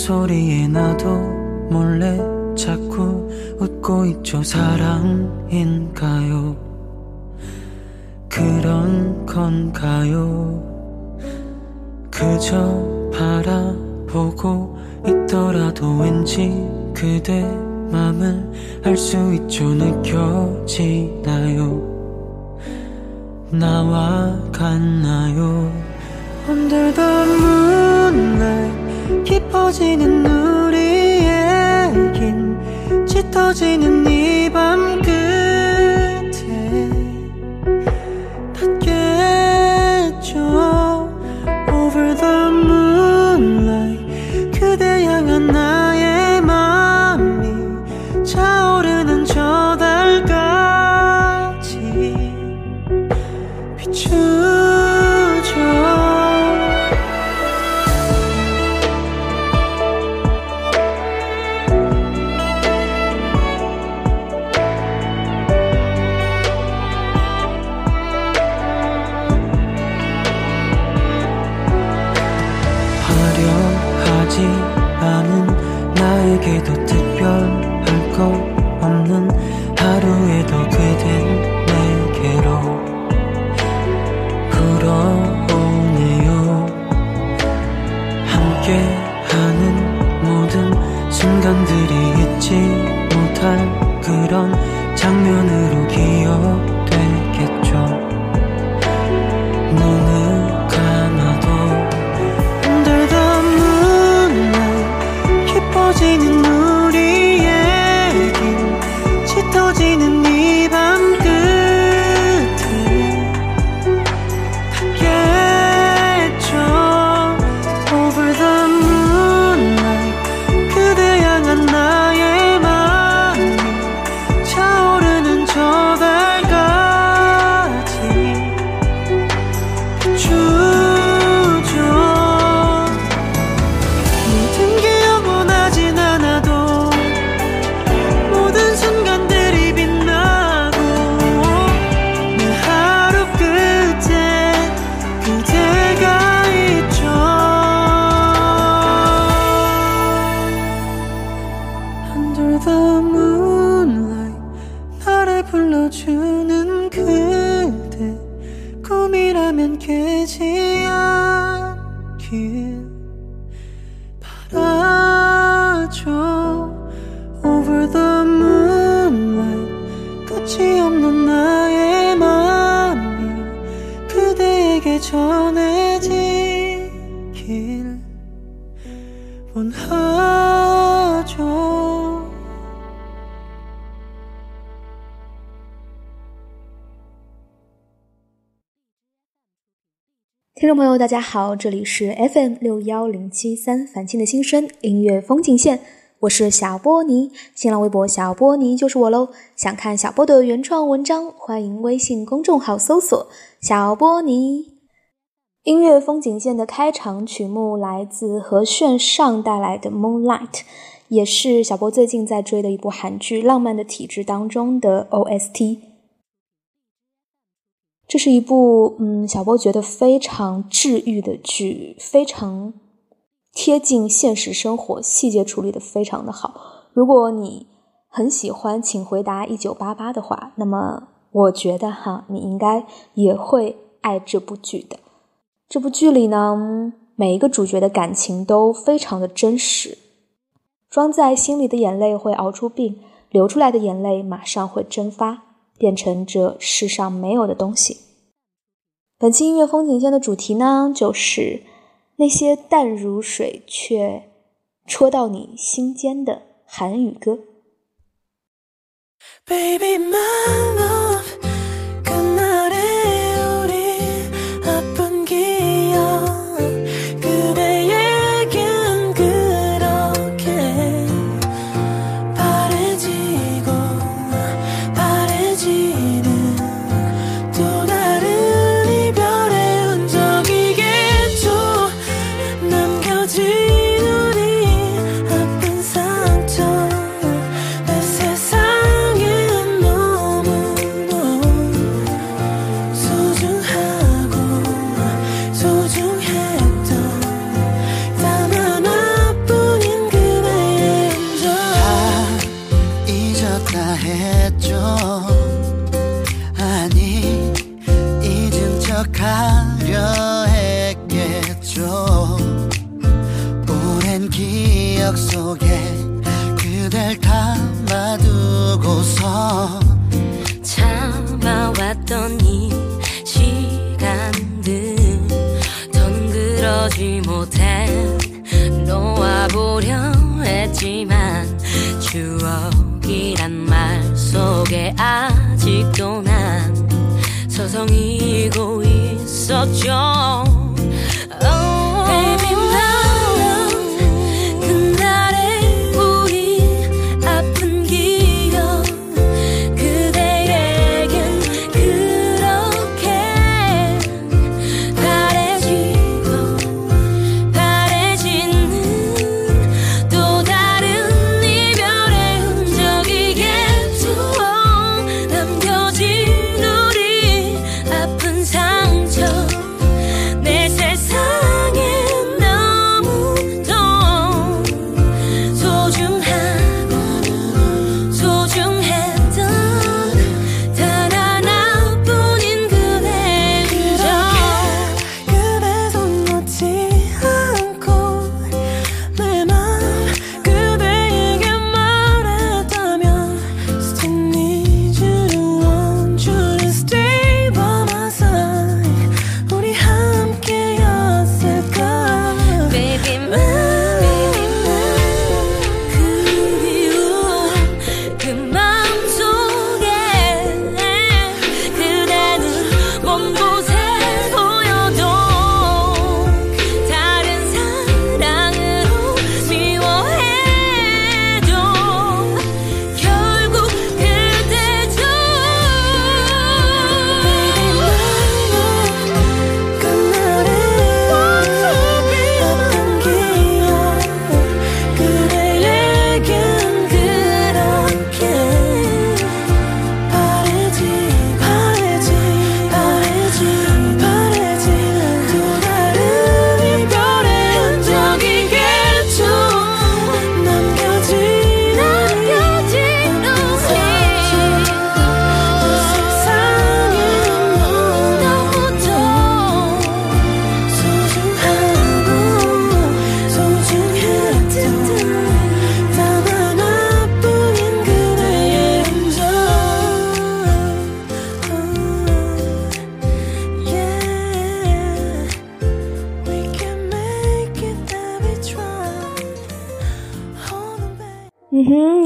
소리에 나도 몰래 자꾸 웃고 있죠. 사랑인가요? 그런 건가요? 그저 바라보고 있더라도 왠지 그대 맘을 알 수 있죠. 느껴지나요? 나와 같나요? Under the moonlight 깊어지는 우리의 긴 짙어지는 이 밤 끝 하루에도 그댄 the moonlight 나를 불러주는 그대. 꿈이라면 깨지 않길 바라죠. Over the moonlight 끝이 없는 나의 맘이 그대에게 전해지길 원하 听众朋友，大家好，这里是 FM 六幺零七三凡青的新生音乐风景线，我是小波尼，新浪微博小波尼就是我喽。想看小波的原创文章，欢迎微信公众号搜索小波尼。音乐风景线的开场曲目来自何炫上带来的《Moonlight》，也是小波最近在追的一部韩剧《浪漫的体质》当中的 OST。这是一部嗯，小波觉得非常治愈的剧，非常贴近现实生活，细节处理的非常的好。如果你很喜欢《请回答一九八八》的话，那么我觉得哈，你应该也会爱这部剧的。这部剧里呢，每一个主角的感情都非常的真实，装在心里的眼泪会熬出病，流出来的眼泪马上会蒸发。变成这世上没有的东西。本期音乐风景线的主题呢，就是那些淡如水却戳到你心间的韩语歌。 그러지 못해. 놓아보려 했지만 추억이란 말 속에 아직도 난 서성이고 있었죠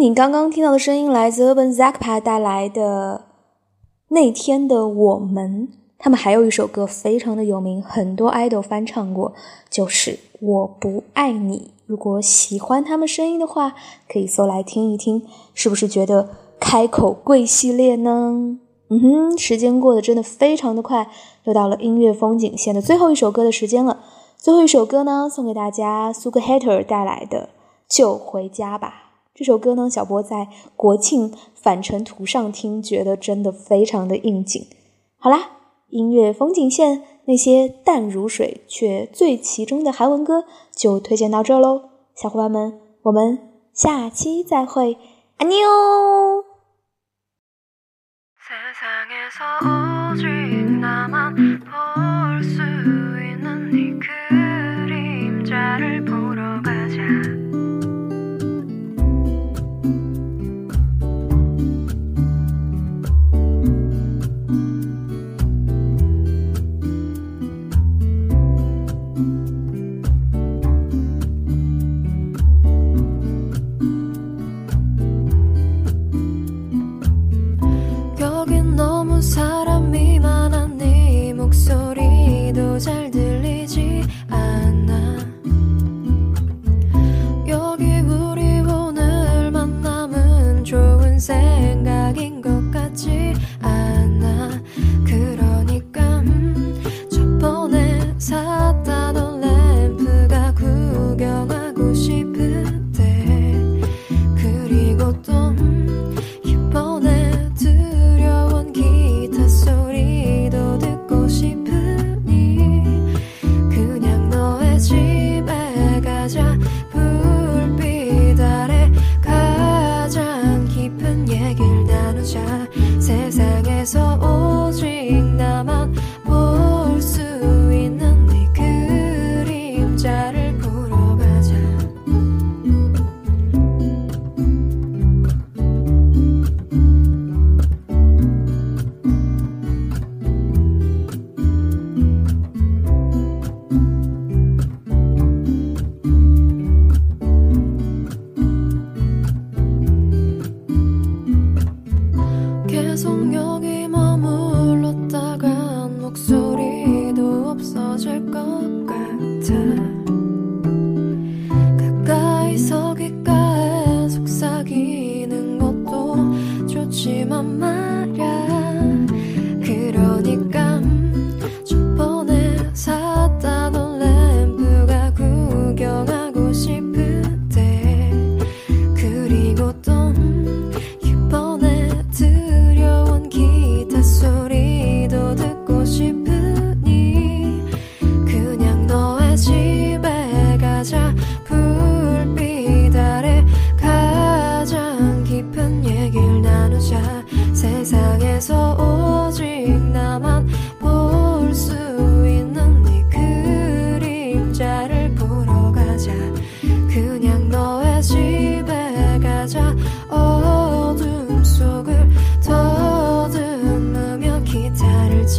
你刚刚听到的声音来自 Urban Zakpa 带来的那天的我们。他们还有一首歌非常的有名，很多 idol 翻唱过，就是《我不爱你》。如果喜欢他们声音的话，可以搜来听一听，是不是觉得开口跪系列呢？嗯哼，时间过得真的非常的快，又到了音乐风景线的最后一首歌的时间了。最后一首歌呢，送给大家苏格 Hater 带来的《就回家吧》。这首歌呢，小波在国庆返程途上听，觉得真的非常的应景。好啦，音乐风景线那些淡如水却最其中的韩文歌就推荐到这喽，小伙伴们，我们下期再会，安妞。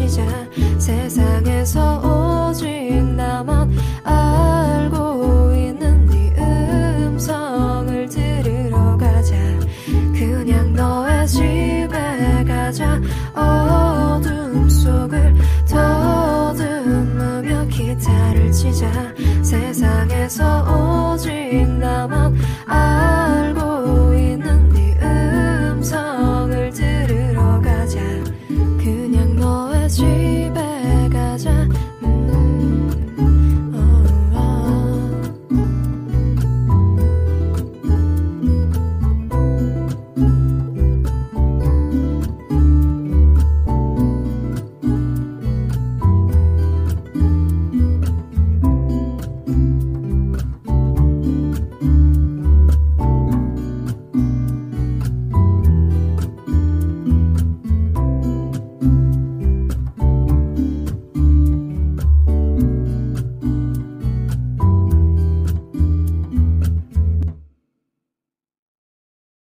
시작. 세상에